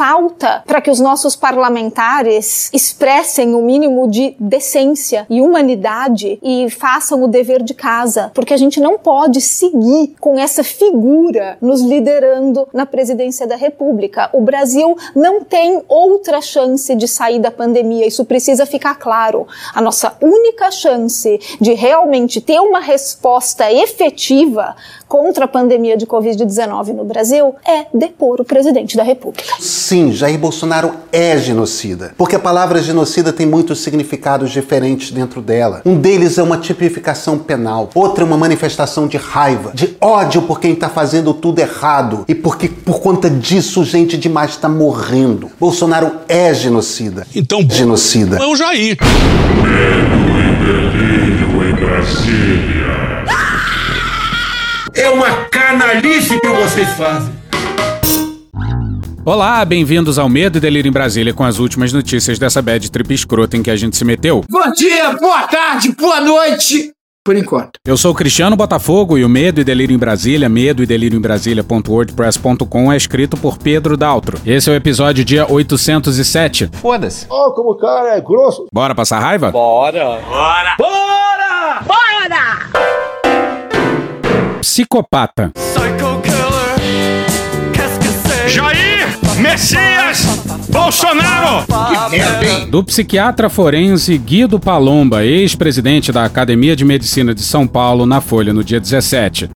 falta para que os nossos parlamentares expressem o mínimo de decência e humanidade e façam o dever de casa, porque a gente não pode seguir com essa figura nos liderando na presidência da República. O Brasil não tem outra chance de sair da pandemia, isso precisa ficar claro. A nossa única chance de realmente ter uma resposta efetiva contra a pandemia de Covid-19 no Brasil é depor o presidente da República. Sim, Jair Bolsonaro é genocida, porque a palavra genocida tem muitos significados diferentes dentro dela. Um deles é uma tipificação penal, outra é uma manifestação de raiva, de ódio por quem está fazendo tudo errado e porque por conta disso gente demais está morrendo. Bolsonaro é genocida. Então, genocida. É o Jair. Medo e delírio em Brasília. É uma canalice que vocês fazem. Olá, bem-vindos ao Medo e Delírio em Brasília com as últimas notícias dessa bad trip escrota em que a gente se meteu. Bom dia, boa tarde, boa noite. Por enquanto. Eu sou o Cristiano Botafogo e o Medo e Delírio em Brasília, medo e delírio em Brasília.wordpress.com é escrito por Pedro Daltro. Esse é o episódio dia 807. Foda-se. Oh, como o cara é grosso. Bora passar raiva? Bora. Bora. Bora! Psicopata. Jair Messias Bolsonaro! Que merda, hein? Do psiquiatra forense Guido Palomba, ex-presidente da Academia de Medicina de São Paulo, na Folha no dia 17.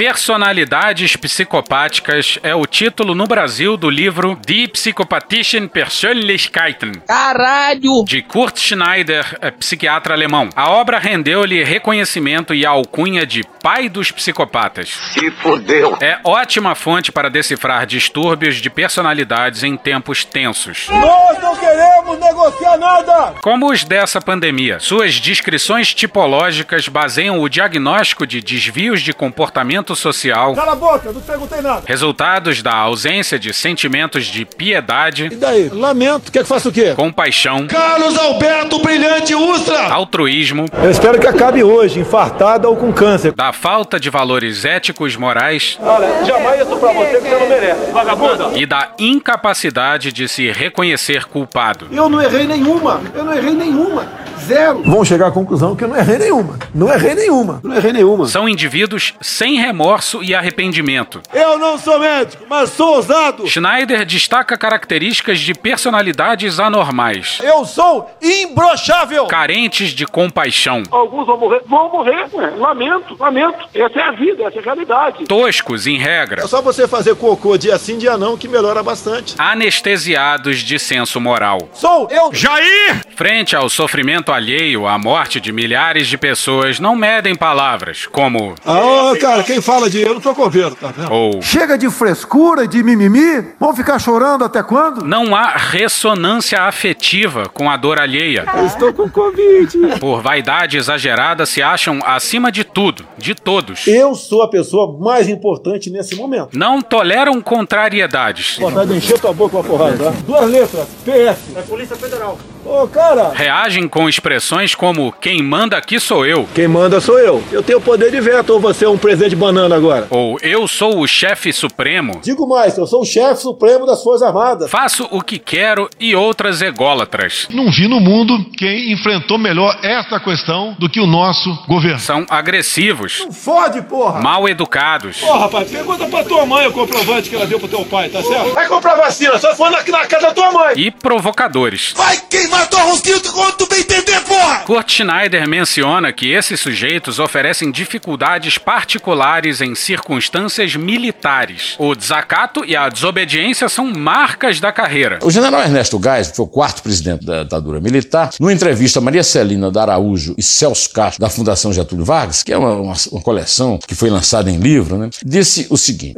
Personalidades Psicopáticas é o título no Brasil do livro Die psychopathischen Persönlichkeiten. Caralho! De Kurt Schneider, é psiquiatra alemão. A obra rendeu-lhe reconhecimento e alcunha de pai dos psicopatas. Se fodeu. É ótima fonte para decifrar distúrbios de personalidades em tempos tensos. Nós não queremos negociar nada. Como os dessa pandemia, suas descrições tipológicas baseiam o diagnóstico de desvios de comportamento social, Cala a boca, não perguntei nada. resultados da ausência de sentimentos de piedade, E daí? Lamento. Quer que faça o quê? compaixão, Carlos Alberto Brilhante Ustra. altruísmo, Eu espero que acabe hoje, infartada ou com câncer. da falta de valores éticos morais Olha, jamais isso pra você que você não merece. Vagabunda. e da incapacidade de se reconhecer culpado. Eu não errei nenhuma. Eu não errei nenhuma. Zero. Vão chegar à conclusão que eu não errei nenhuma. Não errei nenhuma. Não errei nenhuma. São indivíduos sem remorso e arrependimento. Eu não sou médico, mas sou ousado. Schneider destaca características de personalidades anormais, Eu sou imbrochável. carentes de compaixão, Alguns vão morrer, vão morrer, ué. lamento, lamento. Essa é a vida, essa é a realidade. toscos em regra, É só você fazer cocô dia sim, dia não, que melhora bastante. anestesiados de senso moral. Sou eu. Jair! Frente ao sofrimento alheio, à morte de milhares de pessoas, não medem palavras como Ah, cara, quem fala de eu não sou coveiro, tá vendo? ou Chega de frescura de mimimi. Vão ficar chorando até quando? não há ressonância afetiva com a dor alheia. Estou com Covid. Por vaidade exagerada, se acham acima de tudo, de todos. Eu sou a pessoa mais importante nesse momento. Não toleram contrariedades. Vontade de encher tua boca com a porrada, tá? Duas letras, PS. É Polícia Federal. Ô, cara. Reagem com expressões como quem manda aqui sou eu, Quem manda sou eu. Eu tenho poder de veto ou você é um presidente banana agora? ou eu sou o chefe supremo, Digo mais, eu sou o chefe supremo das Forças Armadas. faço o que quero e outras ególatras. Não vi no mundo quem enfrentou melhor esta questão do que o nosso governo. São agressivos, Fode, porra. mal educados, Ô, rapaz, pergunta pra tua mãe o comprovante que ela deu pro teu pai, tá certo? Vai comprar vacina, só for na, na casa da tua mãe. e provocadores. Vai queimar tua rosquinha quando tu bem entender, porra! Kurt Schneider menciona que esses sujeitos oferecem dificuldades particulares em circunstâncias militares. O desacato e a desobediência são marcas da carreira. O general Ernesto Geis, que foi o quarto presidente da ditadura militar, numa entrevista a Maria Celina da Araújo e Celso Castro, da Fundação Getúlio Vargas, que é uma, uma- uma coleção que foi lançada em livro, né, disse o seguinte: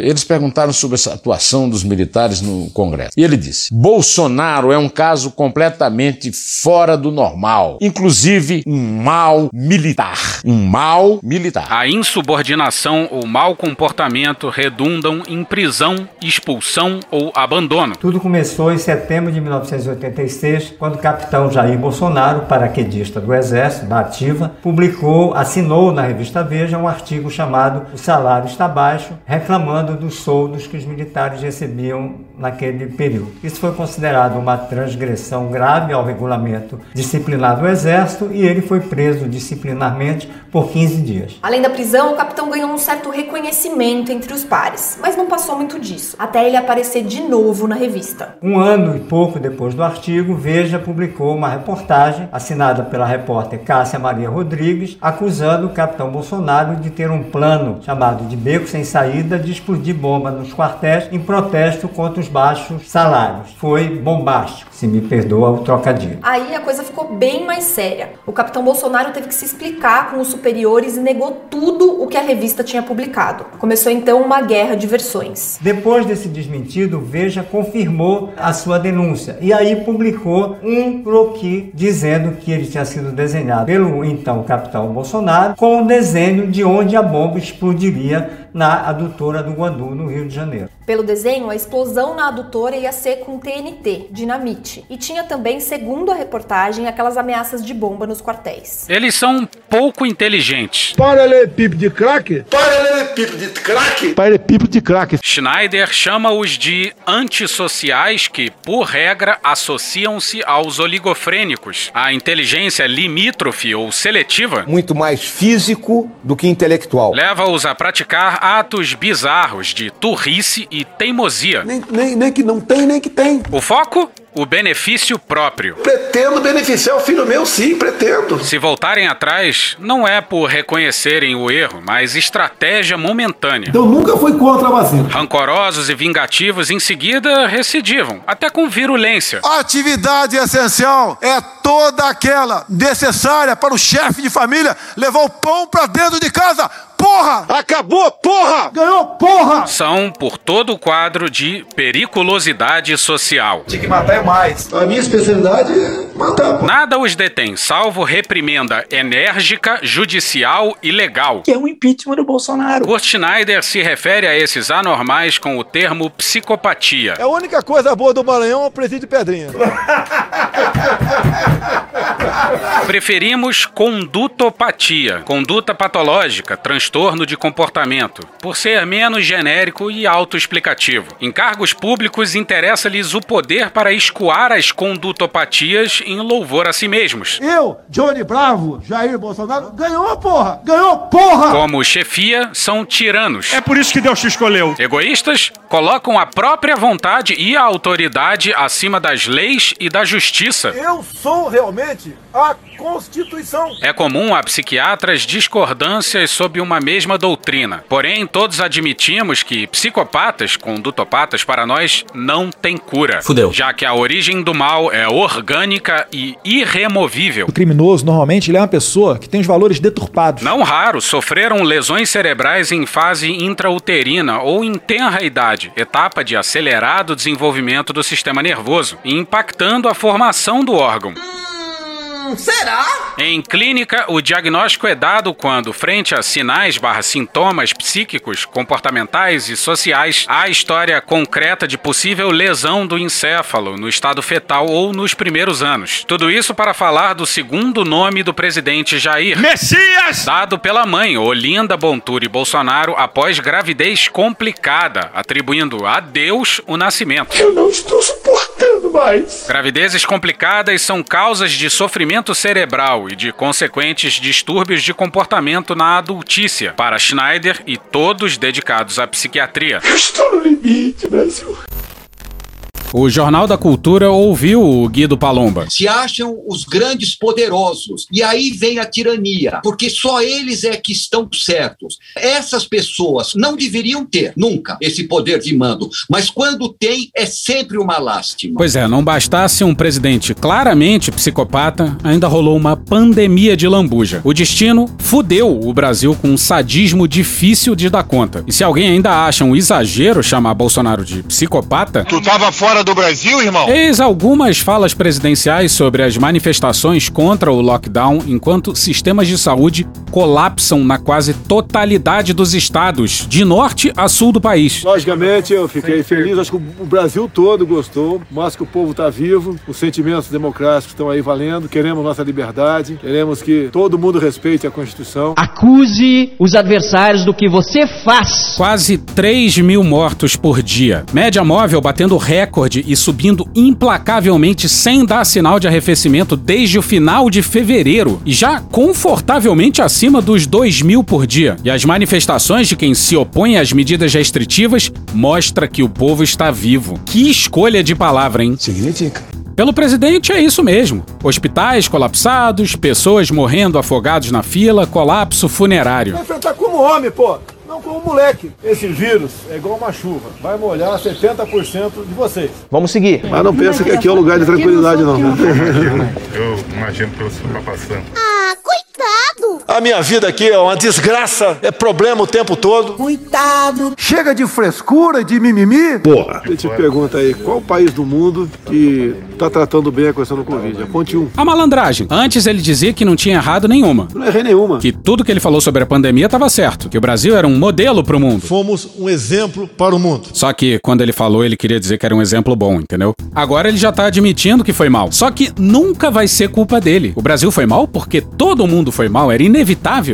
eles perguntaram sobre essa atuação dos militares no Congresso. E ele disse: Bolsonaro é um caso completamente fora do normal, inclusive um mal militar. Um mal militar. A insubordinação ou mau comportamento redundam em prisão, expulsão ou abandono. Tudo começou em setembro de 1986, quando o capitão Jair Bolsonaro, paraquedista do Exército, da Ativa, publicou, assinou na revista Veja um artigo chamado O Salário Está Baixo, reclamando dos soldos que os militares recebiam naquele período. Isso foi considerado uma transgressão grave ao regulamento disciplinar do Exército e ele foi preso disciplinarmente por 15 dias. Além da prisão, o capitão ganhou um certo reconhecimento entre os pares, mas não passou muito disso, até ele aparecer de novo na revista. Um ano e pouco depois do artigo, Veja publicou uma reportagem assinada pela repórter Cássia Maria Rodrigues, acusando o capitão Bolsonaro de ter um plano chamado de beco sem saída de explodir bomba nos quartéis em protesto contra os baixos salários. Foi bombástico, se me perdoa o trocadilho. Aí a coisa ficou bem mais séria. O capitão Bolsonaro teve que se explicar com os superiores e negou tudo o que a revista tinha publicado. Começou então uma guerra de versões. Depois desse desmentido, Veja confirmou a sua denúncia e aí publicou um croquis dizendo que ele tinha sido desenhado pelo então capitão Bolsonaro com o desenho de onde a bomba explodiria na adutora do Guandu, no Rio de Janeiro. Pelo desenho, a explosão na adutora ia ser com TNT, dinamite. E tinha também, segundo a reportagem, aquelas ameaças de bomba nos quartéis. Eles são pouco inteligentes. Paralelepípedo de crack? Paralelepípedo de crack? Paralelepípedo de crack. Schneider chama-os de antissociais que, por regra, associam-se aos oligofrênicos. A inteligência limítrofe ou seletiva muito mais físico do que intelectual. leva-os a praticar atos bizarros de turrice e teimosia. Nem, nem, nem que não tem, nem que tem. O foco? O benefício próprio. Pretendo beneficiar o filho meu, sim, pretendo. Se voltarem atrás, não é por reconhecerem o erro, mas estratégia momentânea. Então nunca foi contra a vacina. Rancorosos e vingativos em seguida recidivam, até com virulência. Atividade essencial é toda aquela necessária para o chefe de família levar o pão para dentro de casa. Porra! Acabou, porra! Ganhou, porra! São por todo o quadro de periculosidade social. Tinha que matar é mais. A minha especialidade é matar. Nada os detém, salvo reprimenda enérgica, judicial e legal. Que é um impeachment do Bolsonaro. Kurt Schneider se refere a esses anormais com o termo psicopatia. É a única coisa boa do Maranhão é o presídio de Pedrinha. Preferimos condutopatia, conduta patológica, transtorno de comportamento, por ser menos genérico e autoexplicativo. Em cargos públicos, interessa-lhes o poder para escoar as condutopatias em louvor a si mesmos. Eu, Johnny Bravo, Jair Bolsonaro, ganhou, porra! Ganhou, porra! Como chefia, são tiranos. É por isso que Deus te escolheu. Egoístas, colocam a própria vontade e a autoridade acima das leis e da justiça. Eu sou realmente a Constituição. É comum a psiquiatras discordâncias sob uma mesma doutrina. Porém, todos admitimos que psicopatas, condutopatas, para nós, não têm cura. Fudeu. Já que a origem do mal é orgânica e irremovível. O criminoso, normalmente, ele é uma pessoa que tem os valores deturpados. Não raro, sofreram lesões cerebrais em fase intrauterina ou em tenra idade, etapa de acelerado desenvolvimento do sistema nervoso, impactando a formação do órgão. Será? Em clínica, o diagnóstico é dado quando, frente a sinais barra sintomas psíquicos, comportamentais e sociais, há história concreta de possível lesão do encéfalo no estado fetal ou nos primeiros anos. Tudo isso para falar do segundo nome do presidente Jair. Messias! Dado pela mãe, Olinda Bonturi Bolsonaro, após gravidez complicada, atribuindo a Deus o nascimento. Eu não estou suportando mais. Gravidezes complicadas são causas de sofrimento cerebral e de consequentes distúrbios de comportamento na adultícia, para Schneider e todos dedicados à psiquiatria. Eu estou no limite, Brasil. O Jornal da Cultura ouviu o Guido Palomba. Se acham os grandes poderosos. E aí vem a tirania, porque só eles é que estão certos. Essas pessoas não deveriam ter, nunca, esse poder de mando. Mas quando tem, é sempre uma lástima. Pois é, não bastasse um presidente claramente psicopata, ainda rolou uma pandemia de lambuja. O destino fudeu o Brasil com um sadismo difícil de dar conta. E se alguém ainda acha um exagero chamar Bolsonaro de psicopata. Tu tava fora fora do Brasil, irmão? Eis algumas falas presidenciais sobre as manifestações contra o lockdown, enquanto sistemas de saúde colapsam na quase totalidade dos estados, de norte a sul do país. Logicamente, eu fiquei feliz, acho que o Brasil todo gostou, mostra que o povo está vivo, os sentimentos democráticos estão aí valendo, queremos nossa liberdade, queremos que todo mundo respeite a Constituição. Acuse os adversários do que você faz. Quase 3 mil mortos por dia. Média móvel batendo recorde e subindo implacavelmente sem dar sinal de arrefecimento desde o final de fevereiro. E já confortavelmente acima dos 2 mil por dia. E as manifestações de quem se opõe às medidas restritivas mostra que o povo está vivo. Que escolha de palavra, hein? Significa. Pelo presidente é isso mesmo. Hospitais colapsados, pessoas morrendo afogados na fila, colapso funerário. Vai enfrentar como homem, pô. Não como moleque. Esse vírus é igual uma chuva. Vai molhar 70% de vocês. Vamos seguir. Mas não pensa que aqui é o lugar de tranquilidade, não. Eu imagino que você está passando. A minha vida aqui é uma desgraça, é problema o tempo todo. Coitado! Chega de frescura, de mimimi. Porra. Eu te pergunto aí, qual país do mundo que tá tratando bem a questão do Covid? Aponte um. A malandragem. Antes ele dizia que não tinha errado nenhuma. Não errei nenhuma. Que tudo que ele falou sobre a pandemia estava certo. Que o Brasil era um modelo pro mundo. Fomos um exemplo para o mundo. Só que quando ele falou, ele queria dizer que era um exemplo bom, entendeu? Agora ele já tá admitindo que foi mal. Só que nunca vai ser culpa dele. O Brasil foi mal porque todo mundo foi mal, era inevitável.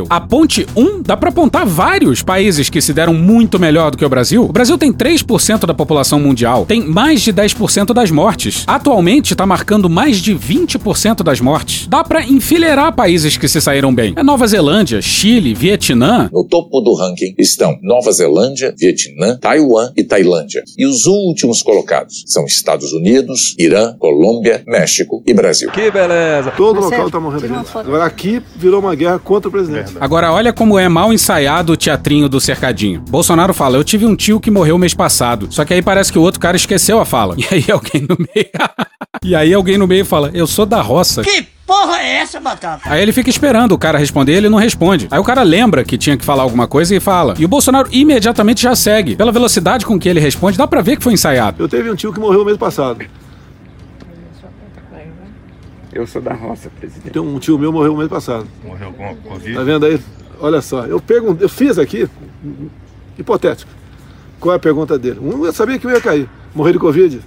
A ponte 1 dá pra apontar vários países que se deram muito melhor do que o Brasil. O Brasil tem 3% da população mundial, tem mais de 10% das mortes. Atualmente tá marcando mais de 20% das mortes. Dá pra enfileirar países que se saíram bem. É Nova Zelândia, Chile, Vietnã. No topo do ranking estão Nova Zelândia, Vietnã, Taiwan e Tailândia. E os últimos colocados são Estados Unidos, Irã, Colômbia, México e Brasil. Que beleza. Todo local tá morrendo de gente. Agora aqui virou uma guerra contra o presidente. Agora olha como é mal ensaiado o teatrinho do cercadinho. Bolsonaro fala: Eu tive um tio que morreu mês passado. Só que aí parece que o outro cara esqueceu a fala. E aí alguém no meio. e aí alguém no meio fala: Eu sou da roça. Que porra é essa, Batata? Aí ele fica esperando o cara responder, ele não responde. Aí o cara lembra que tinha que falar alguma coisa e fala. E o Bolsonaro imediatamente já segue. Pela velocidade com que ele responde, dá pra ver que foi ensaiado. Eu teve um tio que morreu mês passado. Eu sou da roça, presidente. Tem um tio meu morreu mês passado. Morreu com Covid? Tá vendo aí? Olha só, eu pergunto, eu fiz aqui, hipotético. Qual é a pergunta dele? Um eu sabia que eu ia cair. Morrer de Covid?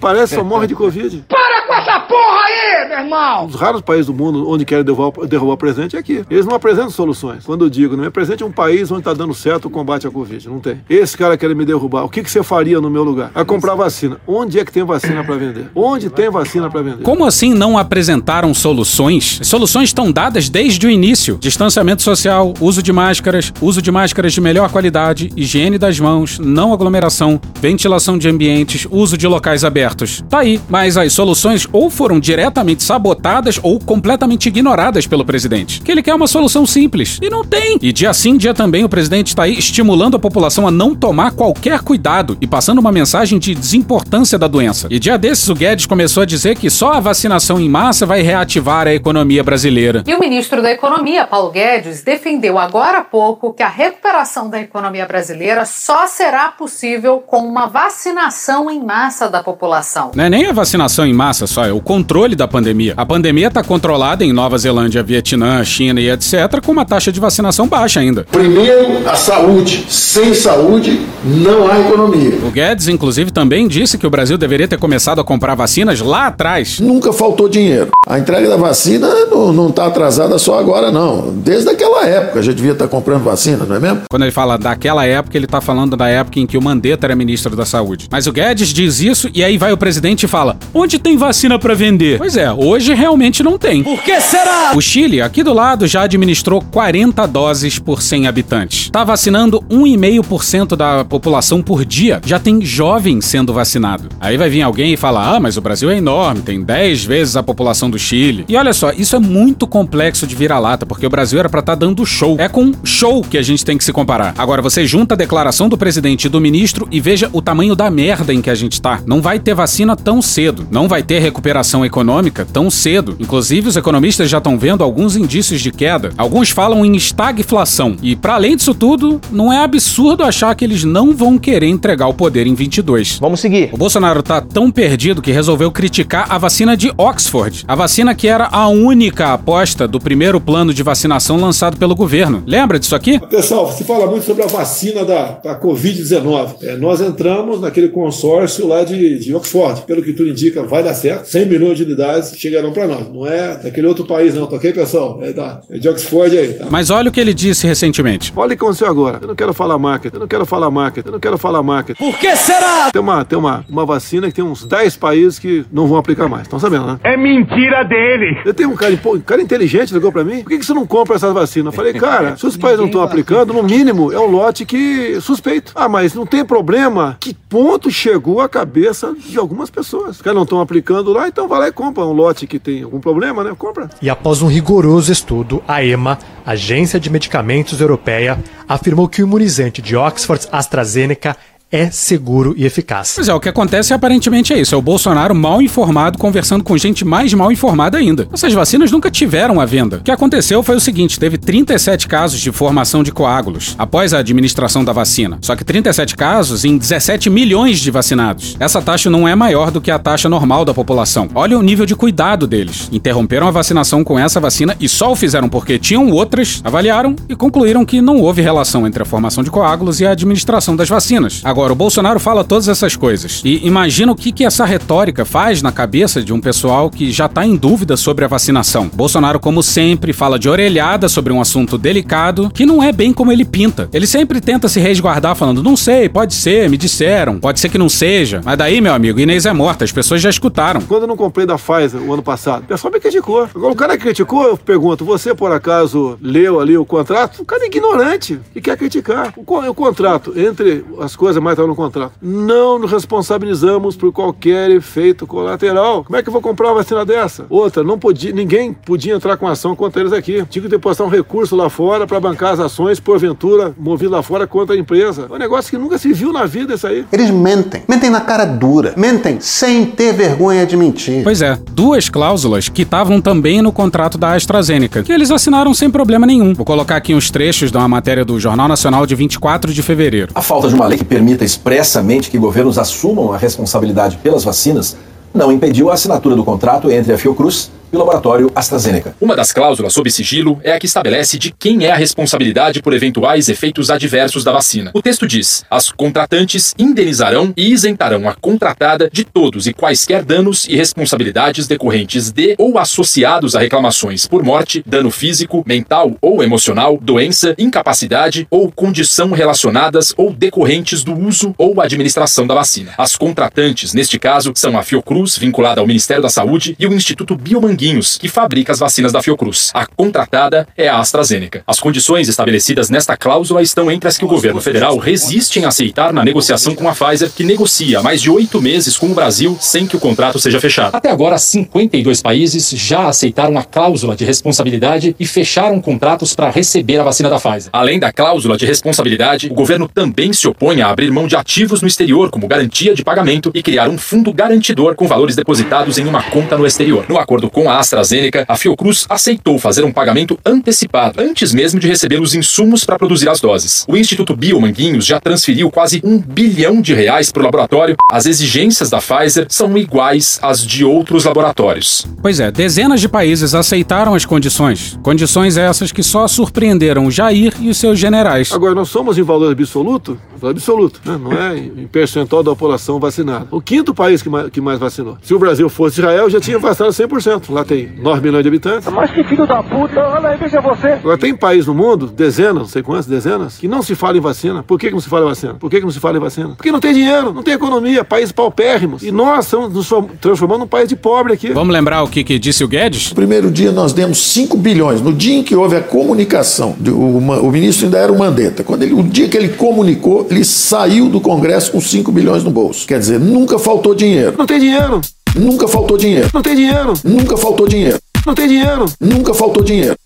Parece só morre de Covid. Com essa porra aí, meu irmão! Os raros países do mundo onde querem derrubar, derrubar o presidente é aqui. Eles não apresentam soluções. Quando eu digo, não me apresente um país onde está dando certo o combate à Covid. Não tem. Esse cara quer me derrubar. O que, que você faria no meu lugar? A comprar vacina. Onde é que tem vacina para vender? Onde tem vacina para vender? Como assim não apresentaram soluções? As soluções estão dadas desde o início: distanciamento social, uso de máscaras, uso de máscaras de melhor qualidade, higiene das mãos, não aglomeração, ventilação de ambientes, uso de locais abertos. Tá aí, mas as soluções ou foram diretamente sabotadas ou completamente ignoradas pelo presidente. Que ele quer uma solução simples e não tem. E dia sim, dia também o presidente está aí estimulando a população a não tomar qualquer cuidado e passando uma mensagem de desimportância da doença. E dia desses o Guedes começou a dizer que só a vacinação em massa vai reativar a economia brasileira. E o ministro da Economia, Paulo Guedes, defendeu agora há pouco que a recuperação da economia brasileira só será possível com uma vacinação em massa da população. Não é nem a vacinação em massa só, é o controle da pandemia. A pandemia está controlada em Nova Zelândia, Vietnã, China e etc., com uma taxa de vacinação baixa ainda. Primeiro, a saúde. Sem saúde, não há economia. O Guedes, inclusive, também disse que o Brasil deveria ter começado a comprar vacinas lá atrás. Nunca faltou dinheiro. A entrega da vacina não está atrasada só agora, não. Desde aquela época a gente devia estar comprando vacina, não é mesmo? Quando ele fala daquela época, ele está falando da época em que o Mandetta era ministro da Saúde. Mas o Guedes diz isso e aí vai o presidente e fala: onde tem vacina para vender? Pois é, hoje realmente não tem. Por que será? O Chile, aqui do lado, já administrou 40 doses por 100 habitantes. Tá vacinando 1,5% da população por dia. Já tem jovem sendo vacinado. Aí vai vir alguém e falar: ah, mas o Brasil é enorme, tem 10 vezes a população do Chile. E olha só, isso é muito complexo de virar-lata, porque o Brasil era pra estar tá dando show. É com show que a gente tem que se comparar. Agora, você junta a declaração do presidente e do ministro e veja o tamanho da merda em que a gente tá. Não vai ter vacina tão cedo. Não vai ter recuperação recuperação econômica tão cedo. Inclusive, os economistas já estão vendo alguns indícios de queda. Alguns falam em estagflação. E, para além disso tudo, não é absurdo achar que eles não vão querer entregar o poder em 22. Vamos seguir. O Bolsonaro tá tão perdido que resolveu criticar a vacina de Oxford, a vacina que era a única aposta do primeiro plano de vacinação lançado pelo governo. Lembra disso aqui? Pessoal, se fala muito sobre a vacina da, da Covid-19. É, nós entramos naquele consórcio lá de, de Oxford. Pelo que tudo indica, vai dar certo. 100 milhões de unidades chegarão para nós. Não é daquele outro país, não, tá ok, pessoal? É, da, é de Oxford aí. Tá? Mas olha o que ele disse recentemente. Olha o que aconteceu agora. Eu não quero falar marketing, eu não quero falar marketing, eu não quero falar marketing. Por que será? Tem uma, tem uma, uma vacina que tem uns 10 países que não vão aplicar mais. Estão sabendo, né? É mentira dele. Eu tenho um cara, um cara inteligente ligou pra mim. Por que, que você não compra essas vacinas? Eu falei, cara, se os países não estão aplicando, no mínimo é um lote que suspeito. Ah, mas não tem problema. Que ponto chegou a cabeça de algumas pessoas? Os caras não estão aplicando lá, então vai lá e compra um lote que tem algum problema, né? Compra. E após um rigoroso estudo, a EMA, Agência de Medicamentos Europeia, afirmou que o imunizante de Oxford AstraZeneca é seguro e eficaz. Pois é, o que acontece aparentemente é isso: é o Bolsonaro mal informado conversando com gente mais mal informada ainda. Essas vacinas nunca tiveram à venda. O que aconteceu foi o seguinte: teve 37 casos de formação de coágulos após a administração da vacina. Só que 37 casos em 17 milhões de vacinados. Essa taxa não é maior do que a taxa normal da população. Olha o nível de cuidado deles. Interromperam a vacinação com essa vacina e só o fizeram porque tinham outras, avaliaram e concluíram que não houve relação entre a formação de coágulos e a administração das vacinas. Agora, Agora, o Bolsonaro fala todas essas coisas. E imagina o que, que essa retórica faz na cabeça de um pessoal que já tá em dúvida sobre a vacinação. Bolsonaro, como sempre, fala de orelhada sobre um assunto delicado que não é bem como ele pinta. Ele sempre tenta se resguardar falando, não sei, pode ser, me disseram, pode ser que não seja. Mas daí, meu amigo, Inês é morta, as pessoas já escutaram. Quando eu não comprei da Pfizer o ano passado, o pessoal me criticou. Agora, o cara criticou, eu pergunto, você por acaso leu ali o contrato? O cara é ignorante e quer criticar. O, o contrato entre as coisas mais no contrato. Não nos responsabilizamos por qualquer efeito colateral. Como é que eu vou comprar uma vacina dessa? Outra, não podia, ninguém podia entrar com ação contra eles aqui. Tinha que depositar um recurso lá fora para bancar as ações, porventura, movido lá fora contra a empresa. É um negócio que nunca se viu na vida isso aí. Eles mentem. Mentem na cara dura. Mentem sem ter vergonha de mentir. Pois é, duas cláusulas que estavam também no contrato da AstraZeneca, que eles assinaram sem problema nenhum. Vou colocar aqui uns trechos de uma matéria do Jornal Nacional de 24 de fevereiro. A falta de uma lei que expressamente que governos assumam a responsabilidade pelas vacinas não impediu a assinatura do contrato entre a Fiocruz e laboratório AstraZeneca. Uma das cláusulas sob sigilo é a que estabelece de quem é a responsabilidade por eventuais efeitos adversos da vacina. O texto diz: as contratantes indenizarão e isentarão a contratada de todos e quaisquer danos e responsabilidades decorrentes de ou associados a reclamações por morte, dano físico, mental ou emocional, doença, incapacidade ou condição relacionadas ou decorrentes do uso ou administração da vacina. As contratantes, neste caso, são a Fiocruz, vinculada ao Ministério da Saúde, e o Instituto Biomanguinhos, que fabrica as vacinas da Fiocruz. A contratada é a AstraZeneca. As condições estabelecidas nesta cláusula estão entre as que o governo federal resiste em aceitar na negociação com a Pfizer, que negocia há mais de oito meses com o Brasil sem que o contrato seja fechado. Até agora, 52 países já aceitaram a cláusula de responsabilidade e fecharam contratos para receber a vacina da Pfizer. Além da cláusula de responsabilidade, o governo também se opõe a abrir mão de ativos no exterior como garantia de pagamento e criar um fundo garantidor com valores depositados em uma conta no exterior. No acordo com a AstraZeneca, a Fiocruz aceitou fazer um pagamento antecipado, antes mesmo de receber os insumos para produzir as doses. O Instituto Biomanguinhos já transferiu quase um bilhão de reais para o laboratório. As exigências da Pfizer são iguais às de outros laboratórios. Pois é, dezenas de países aceitaram as condições. Condições essas que só surpreenderam Jair e os seus generais. Agora, nós somos em valor absoluto? Absoluto, né? não é em percentual da população vacinada. O quinto país que mais, que mais vacinou. Se o Brasil fosse Israel, já tinha vacinado 100%. Lá tem 9 milhões de habitantes. Mas que filho da puta, olha aí, veja você. Agora tem país no mundo, dezenas, não sei quantas, dezenas, que não se fala em vacina. Por que, que não se fala em vacina? Por que, que não se fala em vacina? Porque não tem dinheiro, não tem economia, países paupérrimos. E nós estamos nos transformando num país de pobre aqui. Vamos lembrar o que, que disse o Guedes? No primeiro dia nós demos 5 bilhões. No dia em que houve a comunicação, o, o ministro ainda era o Mandetta. Quando ele, o dia que ele comunicou, ele saiu do Congresso com 5 bilhões no bolso. Quer dizer, nunca faltou dinheiro. Não tem dinheiro. Nunca faltou dinheiro. Não tem dinheiro. Nunca faltou dinheiro. Não tem dinheiro. Nunca faltou dinheiro.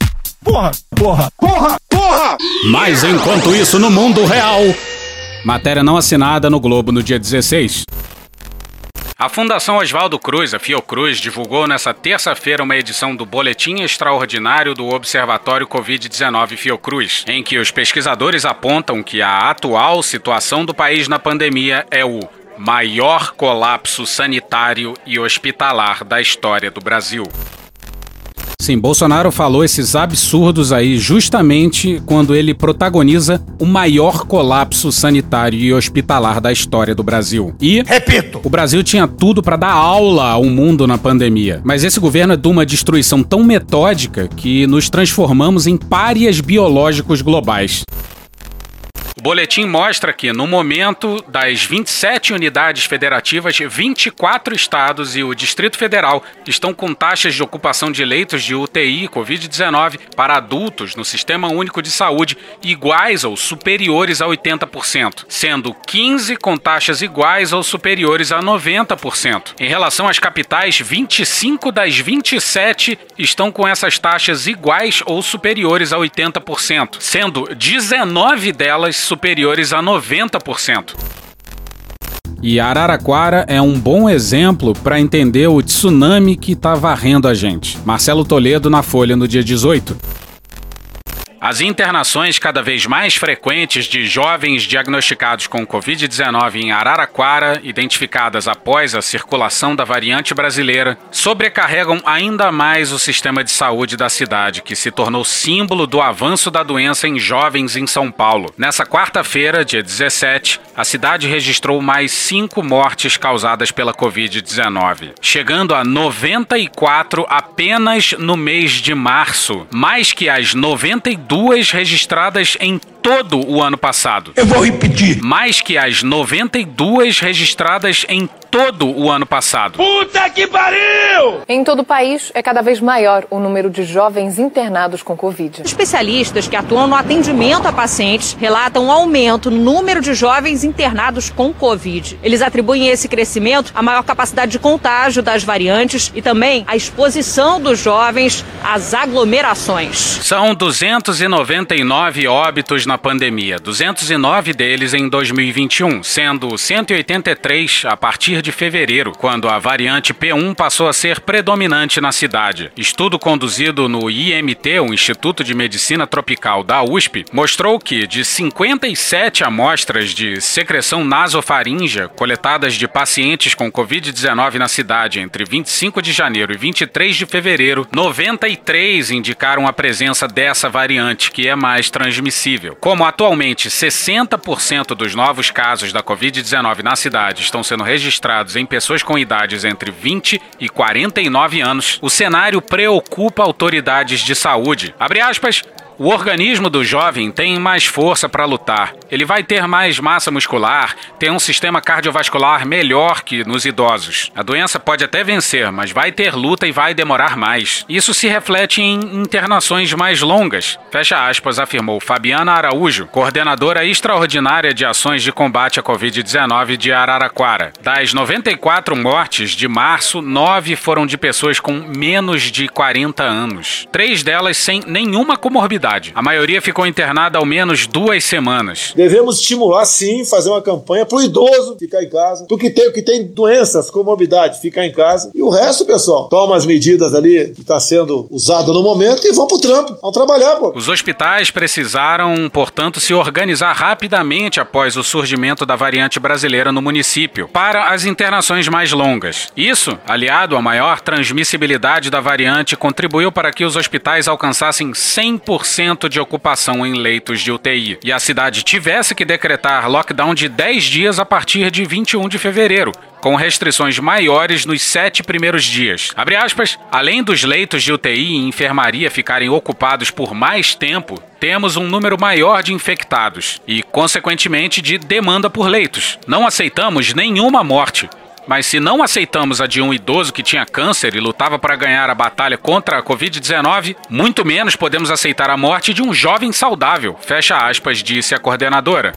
Porra, porra, porra, porra! Mas enquanto isso, no mundo real. Matéria não assinada no Globo no dia 16. A Fundação Oswaldo Cruz, a Fiocruz, divulgou nesta terça-feira uma edição do Boletim Extraordinário do Observatório Covid-19 Fiocruz, em que os pesquisadores apontam que a atual situação do país na pandemia é o maior colapso sanitário e hospitalar da história do Brasil. Sim, Bolsonaro falou esses absurdos aí justamente quando ele protagoniza o maior colapso sanitário e hospitalar da história do Brasil. E, repito, o Brasil tinha tudo para dar aula ao mundo na pandemia. Mas esse governo é de uma destruição tão metódica que nos transformamos em párias biológicos globais. Boletim mostra que, no momento, das 27 unidades federativas, 24 estados e o Distrito Federal estão com taxas de ocupação de leitos de UTI Covid-19 para adultos no Sistema Único de Saúde iguais ou superiores a 80%, sendo 15 com taxas iguais ou superiores a 90%. Em relação às capitais, 25 das 27 estão com essas taxas iguais ou superiores a 80%, sendo 19 delas superiores a 90%. E Araraquara é um bom exemplo para entender o tsunami que está varrendo a gente. Marcelo Toledo na Folha no dia 18. As internações cada vez mais frequentes de jovens diagnosticados com Covid-19 em Araraquara, identificadas após a circulação da variante brasileira, sobrecarregam ainda mais o sistema de saúde da cidade, que se tornou símbolo do avanço da doença em jovens em São Paulo. Nessa quarta-feira, dia 17, a cidade registrou mais cinco mortes causadas pela Covid-19, chegando a 94 apenas no mês de março, mais que as 92 duas registradas em todo o ano passado. Eu vou repetir. Mais que as 92 registradas em todo o ano passado. Puta que pariu! Em todo o país, é cada vez maior o número de jovens internados com Covid. Especialistas que atuam no atendimento a pacientes relatam um aumento no número de jovens internados com Covid. Eles atribuem esse crescimento à maior capacidade de contágio das variantes e também à exposição dos jovens às aglomerações. São 299 óbitos na pandemia, 209 deles em 2021, sendo 183 a partir de fevereiro, quando a variante P1 passou a ser predominante na cidade. Estudo conduzido no IMT, o Instituto de Medicina Tropical da USP, mostrou que de 57 amostras de secreção nasofaríngea coletadas de pacientes com Covid-19 na cidade entre 25 de janeiro e 23 de fevereiro, 93 indicaram a presença dessa variante, que é mais transmissível. Como atualmente 60% dos novos casos da Covid-19 na cidade estão sendo registrados em pessoas com idades entre 20 e 49 anos, o cenário preocupa autoridades de saúde. Abre aspas, o organismo do jovem tem mais força para lutar. Ele vai ter mais massa muscular, tem um sistema cardiovascular melhor que nos idosos. A doença pode até vencer, mas vai ter luta e vai demorar mais. Isso se reflete em internações mais longas. Fecha aspas, afirmou Fabiana Araújo, coordenadora extraordinária de ações de combate à Covid-19 de Araraquara. Das 94 mortes de março, nove foram de pessoas com menos de 40 anos. Três delas sem nenhuma comorbidade a maioria ficou internada ao menos duas semanas. Devemos estimular, sim, fazer uma campanha para o idoso ficar em casa, para o que tem, que tem doenças, comorbidade, ficar em casa. E o resto, pessoal, toma as medidas ali que está sendo usado no momento e vão pro trampo, vão trabalhar, pô. Os hospitais precisaram, portanto, se organizar rapidamente após o surgimento da variante brasileira no município, para as internações mais longas. Isso, aliado à maior transmissibilidade da variante, contribuiu para que os hospitais alcançassem 100% de ocupação em leitos de UTI e a cidade tivesse que decretar lockdown de 10 dias a partir de 21 de fevereiro, com restrições maiores nos sete primeiros dias. Aspas, além dos leitos de UTI e enfermaria ficarem ocupados por mais tempo, temos um número maior de infectados e, consequentemente, de demanda por leitos. Não aceitamos nenhuma morte. Mas se não aceitamos a de um idoso que tinha câncer e lutava para ganhar a batalha contra a Covid-19, muito menos podemos aceitar a morte de um jovem saudável. Fecha aspas, disse a coordenadora.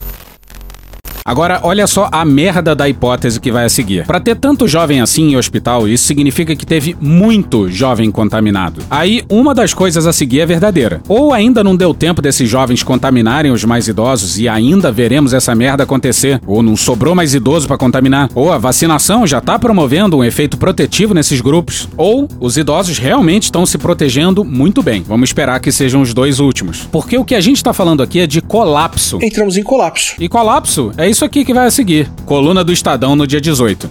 Agora, olha só a merda da hipótese que vai a seguir. Para ter tanto jovem assim em hospital, isso significa que teve muito jovem contaminado. Aí, uma das coisas a seguir é verdadeira. Ou ainda não deu tempo desses jovens contaminarem os mais idosos e ainda veremos essa merda acontecer. Ou não sobrou mais idoso para contaminar. Ou a vacinação já tá promovendo um efeito protetivo nesses grupos. Ou os idosos realmente estão se protegendo muito bem. Vamos esperar que sejam os dois últimos. Porque o que a gente tá falando aqui é de colapso. Entramos em colapso. E colapso é isso aqui que vai a seguir. Coluna do Estadão no dia 18.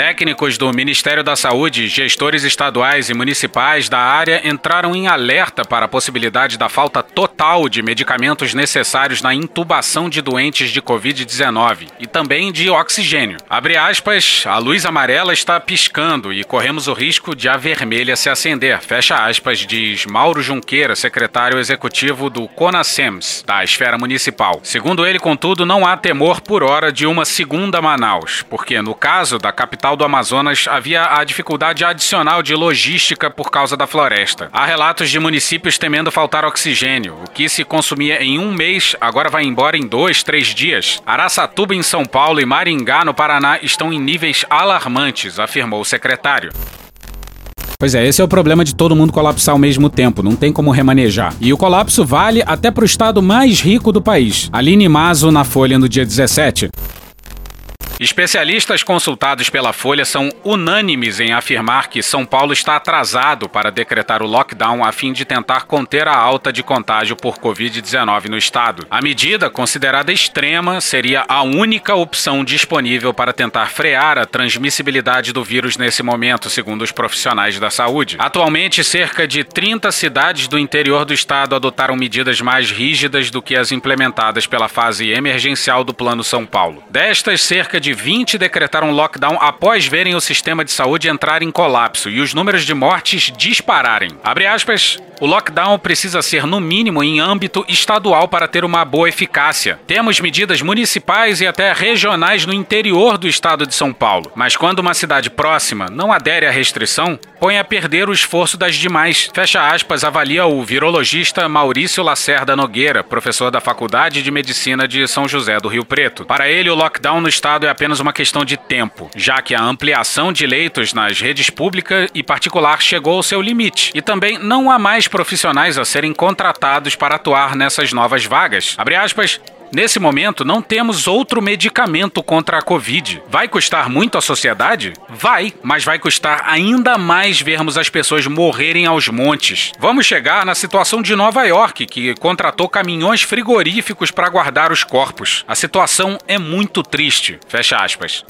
Técnicos do Ministério da Saúde, gestores estaduais e municipais da área entraram em alerta para a possibilidade da falta total de medicamentos necessários na intubação de doentes de Covid-19 e também de oxigênio. Abre aspas, a luz amarela está piscando e corremos o risco de a vermelha se acender. Fecha aspas, diz Mauro Junqueira, secretário executivo do CONASEMS, da esfera municipal. Segundo ele, contudo, não há temor por hora de uma segunda Manaus, porque no caso da capital do Amazonas havia a dificuldade adicional de logística por causa da floresta. Há relatos de municípios temendo faltar oxigênio. O que se consumia em um mês agora vai embora em dois, três dias. Araçatuba, em São Paulo, e Maringá, no Paraná, estão em níveis alarmantes, afirmou o secretário. Pois é, esse é o problema de todo mundo colapsar ao mesmo tempo, não tem como remanejar. E o colapso vale até para o estado mais rico do país. Aline Mazo na Folha no dia 17. Especialistas consultados pela Folha são unânimes em afirmar que São Paulo está atrasado para decretar o lockdown a fim de tentar conter a alta de contágio por Covid-19 no estado. A medida, considerada extrema, seria a única opção disponível para tentar frear a transmissibilidade do vírus nesse momento, segundo os profissionais da saúde. Atualmente, cerca de 30 cidades do interior do estado adotaram medidas mais rígidas do que as implementadas pela fase emergencial do Plano São Paulo. Destas, cerca de de 20 decretaram lockdown após verem o sistema de saúde entrar em colapso e os números de mortes dispararem. Abre aspas. O lockdown precisa ser, no mínimo, em âmbito estadual para ter uma boa eficácia. Temos medidas municipais e até regionais no interior do estado de São Paulo, mas quando uma cidade próxima não adere à restrição, põe a perder o esforço das demais. Fecha aspas, avalia o virologista Maurício Lacerda Nogueira, professor da Faculdade de Medicina de São José do Rio Preto. Para ele, o lockdown no estado é apenas uma questão de tempo, já que a ampliação de leitos nas redes pública e particular chegou ao seu limite e também não há mais profissionais a serem contratados para atuar nessas novas vagas. Abre aspas. Nesse momento, não temos outro medicamento contra a Covid. Vai custar muito à sociedade? Vai, mas vai custar ainda mais vermos as pessoas morrerem aos montes. Vamos chegar na situação de Nova York, que contratou caminhões frigoríficos para guardar os corpos. A situação é muito triste. Fecha aspas.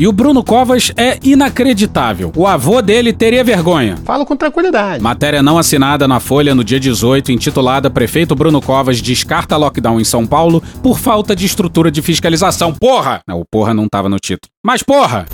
E o Bruno Covas é inacreditável. O avô dele teria vergonha. Falo com tranquilidade. Matéria não assinada na Folha no dia 18, intitulada Prefeito Bruno Covas descarta lockdown em São Paulo por falta de estrutura de fiscalização. Porra! Não, o porra não tava no título. Mas porra!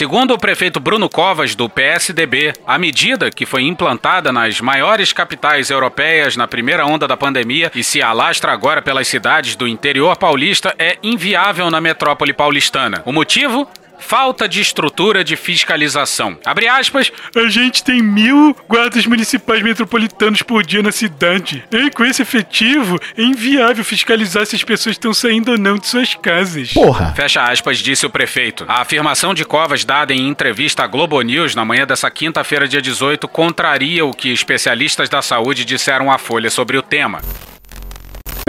Segundo o prefeito Bruno Covas, do PSDB, a medida, que foi implantada nas maiores capitais europeias na primeira onda da pandemia e se alastra agora pelas cidades do interior paulista, é inviável na metrópole paulistana. O motivo? Falta de estrutura de fiscalização. Abre aspas, a gente tem mil guardas municipais metropolitanos por dia na cidade. E com esse efetivo, é inviável fiscalizar se as pessoas estão saindo ou não de suas casas. Porra! Fecha aspas, disse o prefeito. A afirmação de Covas dada em entrevista à Globo News na manhã dessa quinta-feira, dia 18, contraria o que especialistas da saúde disseram à Folha sobre o tema.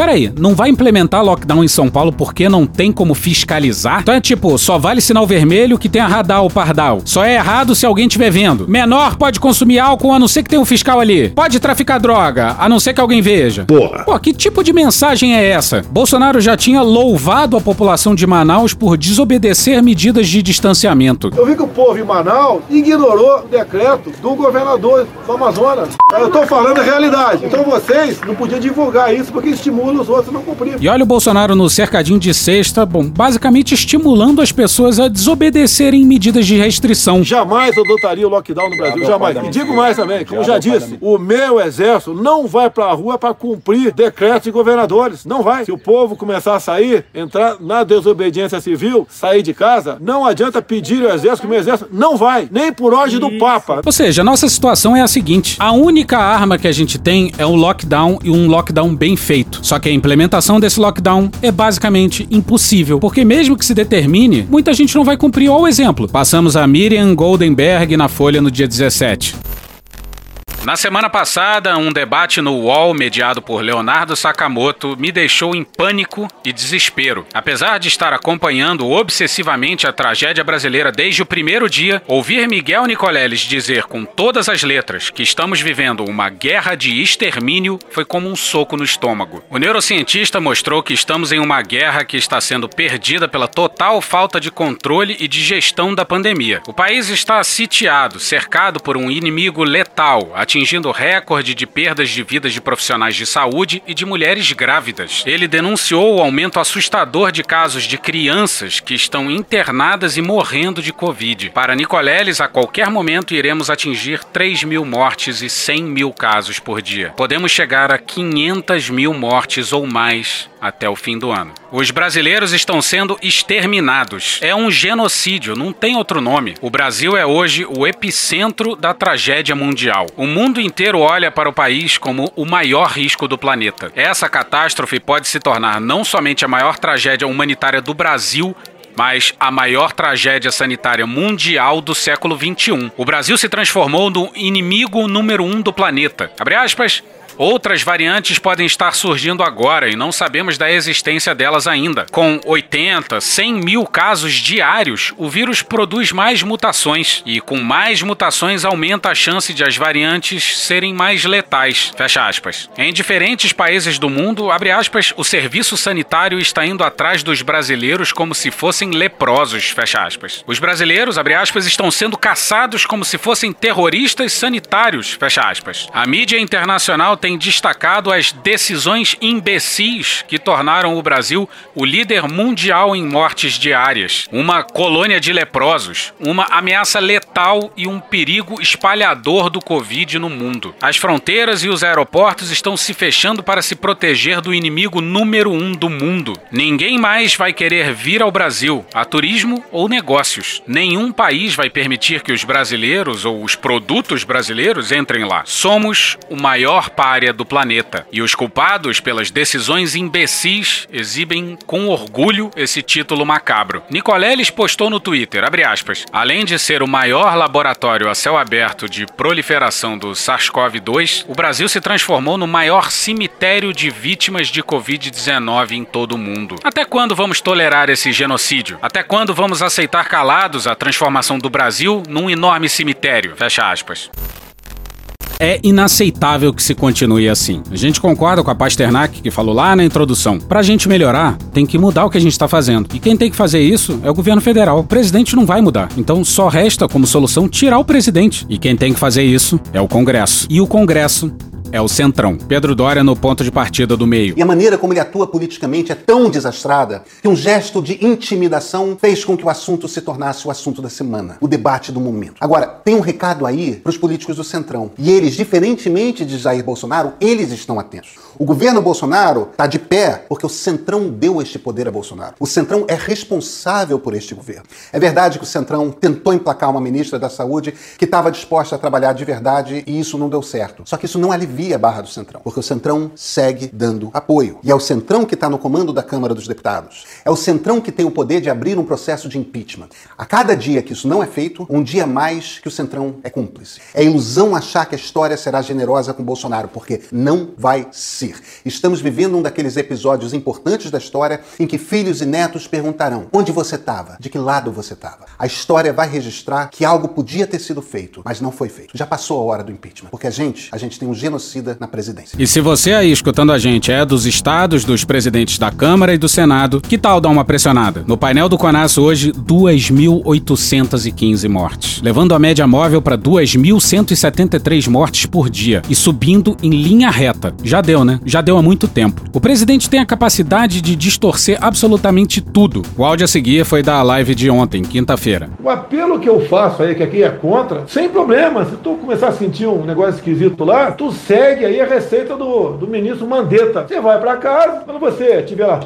Peraí, não vai implementar lockdown em São Paulo porque não tem como fiscalizar? Então é tipo, só vale sinal vermelho que tem a radar ou pardal. Só é errado se alguém estiver vendo. Menor pode consumir álcool a não ser que tenha um fiscal ali. Pode traficar droga, a não ser que alguém veja. Porra. Pô, que tipo de mensagem é essa? Bolsonaro já tinha louvado a população de Manaus por desobedecer medidas de distanciamento. Eu vi que o povo em Manaus ignorou o decreto do governador do Amazonas. Eu tô falando a realidade. Então vocês não podiam divulgar isso porque estimula estimula os outros não cumprir. E olha o Bolsonaro no cercadinho de sexta, bom, basicamente estimulando as pessoas a desobedecerem medidas de restrição. Jamais adotaria o lockdown no Brasil, jamais. E digo mais também, como já disse, o meu exército não vai pra rua para cumprir decretos de governadores. Não vai. Se o povo começar a sair, entrar na desobediência civil, sair de casa, não adianta pedir ao exército que o meu exército não vai, nem por ordem do Papa. Ou seja, a nossa situação é a seguinte: a única arma que a gente tem é um lockdown e um lockdown bem feito. Só que a implementação desse lockdown é basicamente impossível, porque mesmo que se determine, muita gente não vai cumprir. Olha o exemplo. Passamos a Miriam Goldenberg na Folha no dia 17. Na semana passada, um debate no UOL mediado por Leonardo Sakamoto me deixou em pânico e desespero. Apesar de estar acompanhando obsessivamente a tragédia brasileira desde o primeiro dia, ouvir Miguel Nicoleles dizer com todas as letras que estamos vivendo uma guerra de extermínio foi como um soco no estômago. O neurocientista mostrou que estamos em uma guerra que está sendo perdida pela total falta de controle e de gestão da pandemia. O país está sitiado, cercado por um inimigo letal, atingindo recorde de perdas de vidas de profissionais de saúde e de mulheres grávidas. Ele denunciou o aumento assustador de casos de crianças que estão internadas e morrendo de Covid. Para Nicoleles, a qualquer momento iremos atingir 3 mil mortes e 100 mil casos por dia. Podemos chegar a 500 mil mortes ou mais até o fim do ano. Os brasileiros estão sendo exterminados. É um genocídio, não tem outro nome. O Brasil é hoje o epicentro da tragédia mundial. O mundo inteiro olha para o país como o maior risco do planeta. Essa catástrofe pode se tornar não somente a maior tragédia humanitária do Brasil, mas a maior tragédia sanitária mundial do século XXI. O Brasil se transformou no inimigo número um do planeta. Abre aspas. Outras variantes podem estar surgindo agora e não sabemos da existência delas ainda. Com 80, 100 mil casos diários, o vírus produz mais mutações e com mais mutações aumenta a chance de as variantes serem mais letais. Fecha aspas. Em diferentes países do mundo, abre aspas, o serviço sanitário está indo atrás dos brasileiros como se fossem leprosos. Fecha aspas. Os brasileiros, abre aspas, estão sendo caçados como se fossem terroristas sanitários. Fecha aspas. A mídia internacional tem destacado as decisões imbecis que tornaram o Brasil o líder mundial em mortes diárias, uma colônia de leprosos, uma ameaça letal e um perigo espalhador do Covid no mundo. As fronteiras e os aeroportos estão se fechando para se proteger do inimigo número um do mundo. Ninguém mais vai querer vir ao Brasil, a turismo ou negócios. Nenhum país vai permitir que os brasileiros ou os produtos brasileiros entrem lá. Somos o maior país do planeta. E os culpados pelas decisões imbecis exibem com orgulho esse título macabro. Nicoleles postou no Twitter, aspas, além de ser o maior laboratório a céu aberto de proliferação do SARS-CoV-2, o Brasil se transformou no maior cemitério de vítimas de Covid-19 em todo o mundo. Até quando vamos tolerar esse genocídio? Até quando vamos aceitar calados a transformação do Brasil num enorme cemitério? Fecha aspas é inaceitável que se continue assim. A gente concorda com a Pasternak, que falou lá na introdução. Pra gente melhorar, tem que mudar o que a gente tá fazendo. E quem tem que fazer isso é o governo federal. O presidente não vai mudar. Então só resta como solução tirar o presidente. E quem tem que fazer isso é o Congresso. E o Congresso é o Centrão. Pedro Dória no ponto de partida do meio. E a maneira como ele atua politicamente é tão desastrada que um gesto de intimidação fez com que o assunto se tornasse o assunto da semana, o debate do momento. Agora, tem um recado aí para os políticos do Centrão. E eles, diferentemente de Jair Bolsonaro, eles estão atentos. O governo Bolsonaro está de pé porque o Centrão deu este poder a Bolsonaro. O Centrão é responsável por este governo. É verdade que o Centrão tentou emplacar uma ministra da Saúde que estava disposta a trabalhar de verdade e isso não deu certo. Só que isso não alivia a barra do Centrão, porque o Centrão segue dando apoio. E é o Centrão que está no comando da Câmara dos Deputados. É o Centrão que tem o poder de abrir um processo de impeachment. A cada dia que isso não é feito, um dia mais que o Centrão é cúmplice. É ilusão achar que a história será generosa com Bolsonaro, porque não vai ser. Estamos vivendo um daqueles episódios importantes da história em que filhos e netos perguntarão onde você estava, de que lado você estava. A história vai registrar que algo podia ter sido feito, mas não foi feito. Já passou a hora do impeachment, porque a gente, a gente tem um genocídio na presidência. E se você aí escutando a gente é dos estados, dos presidentes da Câmara e do Senado, que tal dar uma pressionada? No painel do Conas hoje, 2.815 mortes, levando a média móvel para 2.173 mortes por dia e subindo em linha reta. Já deu, né? Já deu há muito tempo. O presidente tem a capacidade de distorcer absolutamente tudo. O áudio a seguir foi da live de ontem, quinta-feira. O apelo que eu faço aí, que aqui é contra, sem problema. Se tu começar a sentir um negócio esquisito lá, tu segue aí a receita do, do ministro Mandetta. Você vai para casa, quando você tiver lá.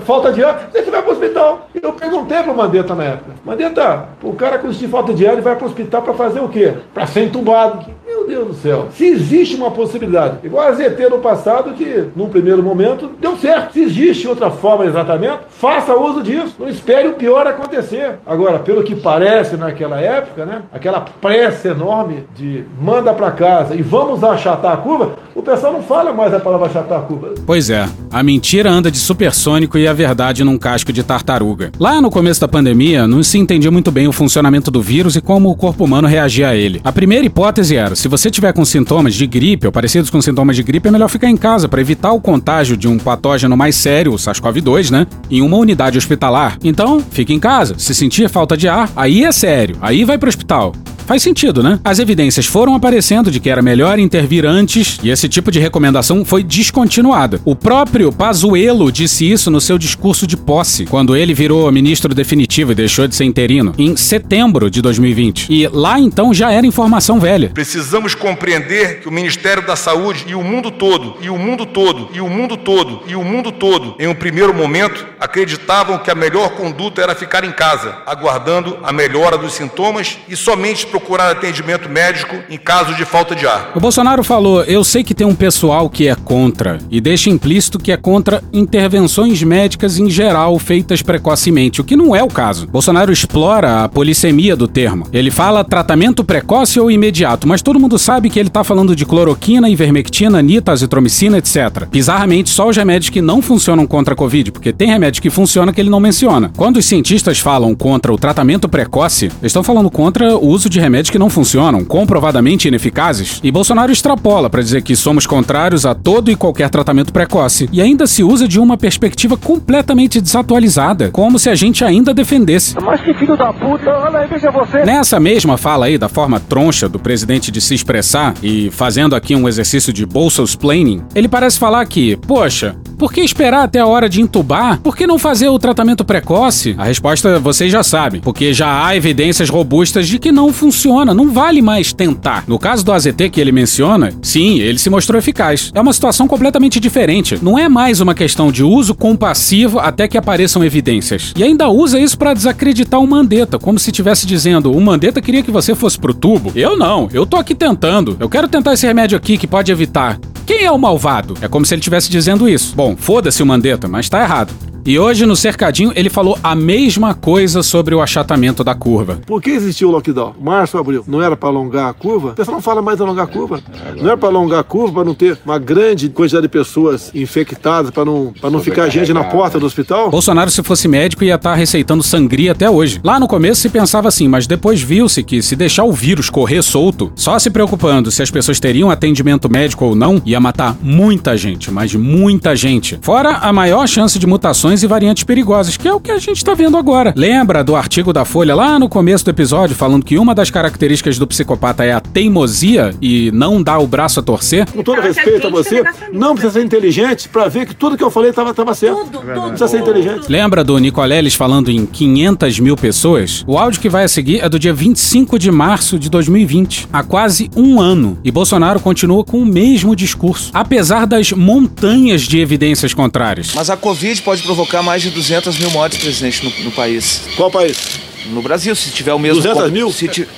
Falta de ar, você vai para o hospital. Eu perguntei para o Mandetta na época: Mandetta, o cara com falta de ar ele vai para o hospital para fazer o quê? Para ser entubado. Eu Meu Deus do céu. Se existe uma possibilidade, igual a ZT no passado, que num primeiro momento deu certo. Se existe outra forma de tratamento, faça uso disso. Não espere o pior acontecer. Agora, pelo que parece naquela época, né? Aquela pressa enorme de manda para casa e vamos achatar a curva, o pessoal não fala mais a palavra achatar a curva. Pois é, a mentira anda de supersônico e a verdade num casco de tartaruga. Lá no começo da pandemia, não se entendia muito bem o funcionamento do vírus e como o corpo humano reagia a ele. A primeira hipótese era: se você tiver com sintomas de gripe ou parecidos com sintomas de gripe, é melhor ficar em casa para evitar o contágio de um patógeno mais sério, o SARS-CoV-2, né? Em uma unidade hospitalar. Então, fique em casa. Se sentir falta de ar, aí é sério. Aí vai pro hospital. Faz sentido, né? As evidências foram aparecendo de que era melhor intervir antes e esse tipo de recomendação foi descontinuada. O próprio Pazuello disse isso no seu discurso de posse, quando ele virou ministro definitivo e deixou de ser interino, em setembro de 2020. E lá então já era informação velha. Precisamos compreender que o Ministério da Saúde e o mundo todo, e o mundo todo, e o mundo todo, e o mundo todo, em um primeiro momento, acreditavam que a melhor conduta era ficar em casa, aguardando a melhora dos sintomas e somente procurar atendimento médico em caso de falta de ar. O Bolsonaro falou: eu sei que tem um pessoal que é contra, e deixa implícito que é contra intervenções médicas em geral feitas precocemente, o que não é o caso. Bolsonaro explora a polissemia do termo. Ele fala tratamento precoce ou imediato, mas todo mundo sabe que ele tá falando de cloroquina, ivermectina, nita, azitromicina, etc. Bizarramente, só os remédios que não funcionam contra a Covid, porque tem remédio que funciona que ele não menciona. Quando os cientistas falam contra o tratamento precoce, eles estão falando contra o uso de remédios que não funcionam, comprovadamente ineficazes, e Bolsonaro extrapola para dizer que somos contrários a todo e qualquer tratamento precoce, e ainda se usa de uma perspectiva completamente desatualizada, como se a gente ainda defendesse. Mas que filho da puta, olha aí, veja você. Nessa mesma fala aí da forma troncha do presidente de se expressar e fazendo aqui um exercício de bolsosplaining, ele parece falar que, poxa, por que esperar até a hora de entubar? Por que não fazer o tratamento precoce? A resposta vocês já sabem, porque já há evidências robustas de que não funciona, não vale mais tentar. No caso do AZT que ele menciona, sim, ele se mostrou eficaz. É uma situação completamente diferente. Não é mais uma questão de uso compassivo até que apareçam evidências. E ainda usa isso para desacreditar o Mandetta, como se estivesse dizendo: o Mandetta queria que você fosse pro tubo. Eu não, eu tô aqui tentando. Eu quero tentar esse remédio aqui que pode evitar. Quem é o malvado? É como se ele estivesse dizendo isso. Bom, foda-se o Mandetta, mas tá errado. E hoje no Cercadinho ele falou a mesma coisa sobre o achatamento da curva. Por que existiu o lockdown? Março, abril. Não era para alongar a curva? O pessoal não fala mais de alongar a curva. Não era para alongar a curva para não ter uma grande quantidade de pessoas infectadas, para não, pra não ficar gente na porta do hospital? Bolsonaro, se fosse médico, ia estar receitando sangria até hoje. Lá no começo se pensava assim, mas depois viu-se que se deixar o vírus correr solto, só se preocupando se as pessoas teriam atendimento médico ou não, ia matar muita gente, mas muita gente. Fora a maior chance de mutações e variantes perigosas, que é o que a gente está vendo agora. Lembra do artigo da Folha lá no começo do episódio, falando que uma das características do psicopata é a teimosia e não dar o braço a torcer? Com todo respeito a você, não precisa ser inteligente para ver que tudo que eu falei estava tava certo. Não precisa ser inteligente. Lembra do Nicoleles falando em 500 mil pessoas? O áudio que vai a seguir é do dia 25 de março de 2020, há quase um ano. E Bolsonaro continua com o mesmo discurso, apesar das montanhas de evidências contrárias. Mas a Covid pode provocar mais de 200 mil mortes, presidente, no, no país. Qual país? No Brasil, se tiver o mesmo... 200 mil? Se ti...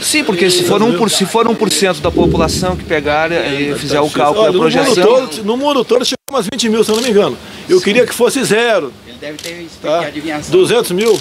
Sim, porque se for, 1 por, se for 1% da população que pegar e fizer o cálculo, Olha, a projeção... No mundo, todo, no mundo todo chegou umas 20 mil, se eu não me engano. Eu queria que fosse zero. Ele deve ter tá? 200 mil.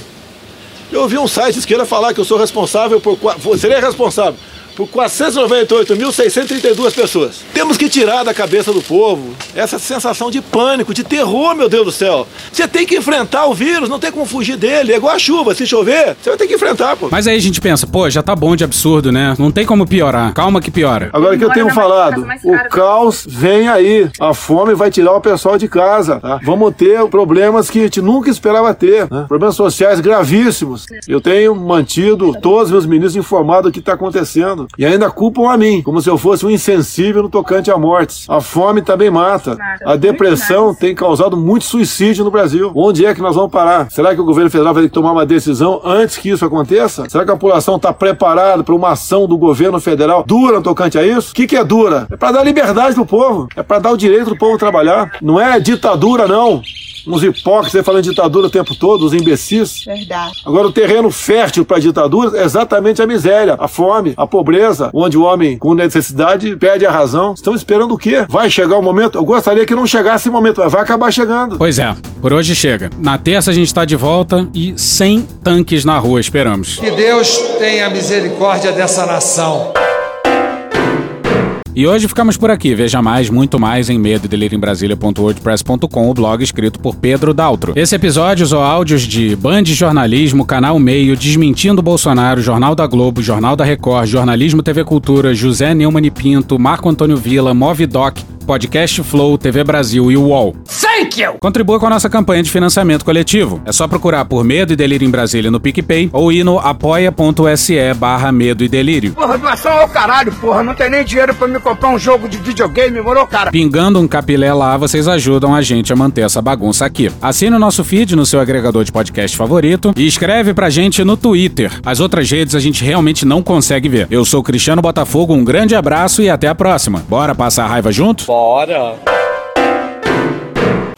Eu vi um site de esquerda falar que eu sou responsável por... Seria responsável por 498.632 pessoas. Temos que tirar da cabeça do povo essa sensação de pânico, de terror, meu Deus do céu. Você tem que enfrentar o vírus, não tem como fugir dele. É igual a chuva, se chover, você vai ter que enfrentar, pô. Mas aí a gente pensa, pô, já tá bom de absurdo, né? Não tem como piorar. Calma que piora. Agora que eu tenho falado, o caos vem aí. A fome vai tirar o pessoal de casa, tá? Vamos ter problemas que a gente nunca esperava ter, né? Problemas sociais gravíssimos. Eu tenho mantido todos os meus ministros informados do que está acontecendo. E ainda culpam a mim, como se eu fosse um insensível no tocante a mortes. A fome também mata. A depressão tem causado muito suicídio no Brasil. Onde é que nós vamos parar? Será que o governo federal vai ter que tomar uma decisão antes que isso aconteça? Será que a população está preparada para uma ação do governo federal dura no tocante a isso? O que, que é dura? É para dar liberdade pro povo. É para dar o direito do povo trabalhar. Não é ditadura, não. Uns hipócritas falando de ditadura o tempo todo, os imbecis. Verdade. Agora, o terreno fértil para ditadura é exatamente a miséria, a fome, a pobreza, onde o homem com necessidade perde a razão. Estão esperando o quê? Vai chegar o momento? Eu gostaria que não chegasse o momento, mas vai acabar chegando. Pois é, por hoje chega. Na terça a gente está de volta e sem tanques na rua, esperamos. Que Deus tenha misericórdia dessa nação. E hoje ficamos por aqui. Veja mais, muito mais em medo em Brasília.wordpress.com, o blog escrito por Pedro Daltro. Esse episódio ou áudios de Band Jornalismo, Canal Meio, Desmentindo Bolsonaro, Jornal da Globo, Jornal da Record, Jornalismo TV Cultura, José Neumann e Pinto, Marco Antônio Vila, Movidoc, Podcast Flow, TV Brasil e UOL. Thank you! Contribua com a nossa campanha de financiamento coletivo. É só procurar por Medo e Delírio em Brasília no PicPay ou ir no apoia.se barra Medo e Delírio. Porra, doação ao caralho, porra. Não tem nem dinheiro pra me comprar um jogo de videogame, morou, cara? Pingando um capilé lá, vocês ajudam a gente a manter essa bagunça aqui. Assine o nosso feed no seu agregador de podcast favorito e escreve pra gente no Twitter. As outras redes a gente realmente não consegue ver. Eu sou Cristiano Botafogo, um grande abraço e até a próxima. Bora passar a raiva junto? Bora!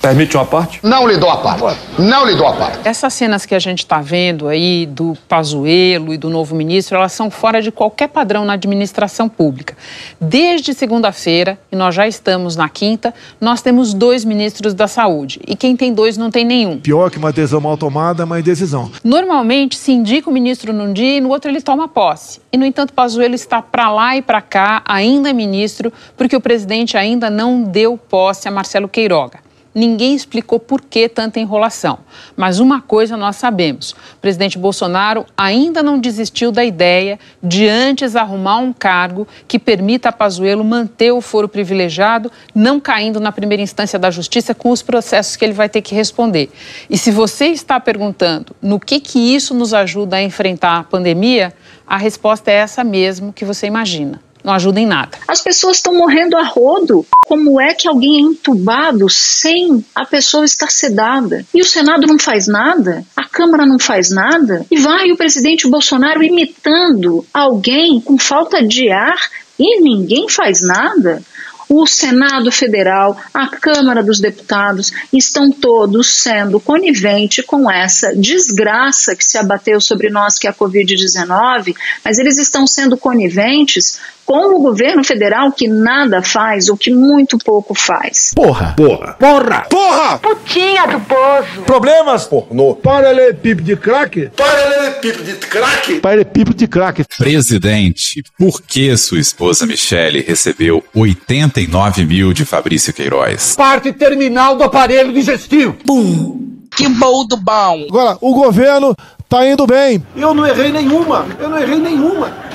Permite uma parte? Não lhe dou a parte. Não lhe dou a parte. Essas cenas que a gente está vendo aí do Pazuello e do novo ministro, elas são fora de qualquer padrão na administração pública. Desde segunda-feira, e nós já estamos na quinta, nós temos dois ministros da saúde. E quem tem dois não tem nenhum. Pior que uma decisão mal tomada é uma indecisão. Normalmente se indica o ministro num dia e no outro ele toma posse. E, no entanto, Pazuello está para lá e para cá, ainda ministro, porque o presidente ainda não deu posse a Marcelo Queiroga. Ninguém explicou por que tanta enrolação. Mas uma coisa nós sabemos: o presidente Bolsonaro ainda não desistiu da ideia de antes arrumar um cargo que permita a Pazuello manter o foro privilegiado, não caindo na primeira instância da justiça com os processos que ele vai ter que responder. E se você está perguntando no que, que isso nos ajuda a enfrentar a pandemia, a resposta é essa mesmo que você imagina não ajuda em nada. As pessoas estão morrendo a rodo. Como é que alguém é entubado sem a pessoa estar sedada? E o Senado não faz nada? A Câmara não faz nada? E vai o presidente Bolsonaro imitando alguém com falta de ar e ninguém faz nada? o Senado Federal, a Câmara dos Deputados estão todos sendo coniventes com essa desgraça que se abateu sobre nós, que é a Covid-19, mas eles estão sendo coniventes com o governo federal que nada faz ou que muito pouco faz. Porra! Porra! Porra! Porra! Putinha do poço! Problemas? Pornô. Paralelepípedo de crack? Paralelepípedo de crack? Paralelepípedo de crack. Presidente, por que sua esposa Michele recebeu 89 mil de Fabrício Queiroz? Parte terminal do aparelho digestivo. Bum! Que bom do bom! Agora, o governo tá indo bem. Eu não errei nenhuma. Eu não errei nenhuma.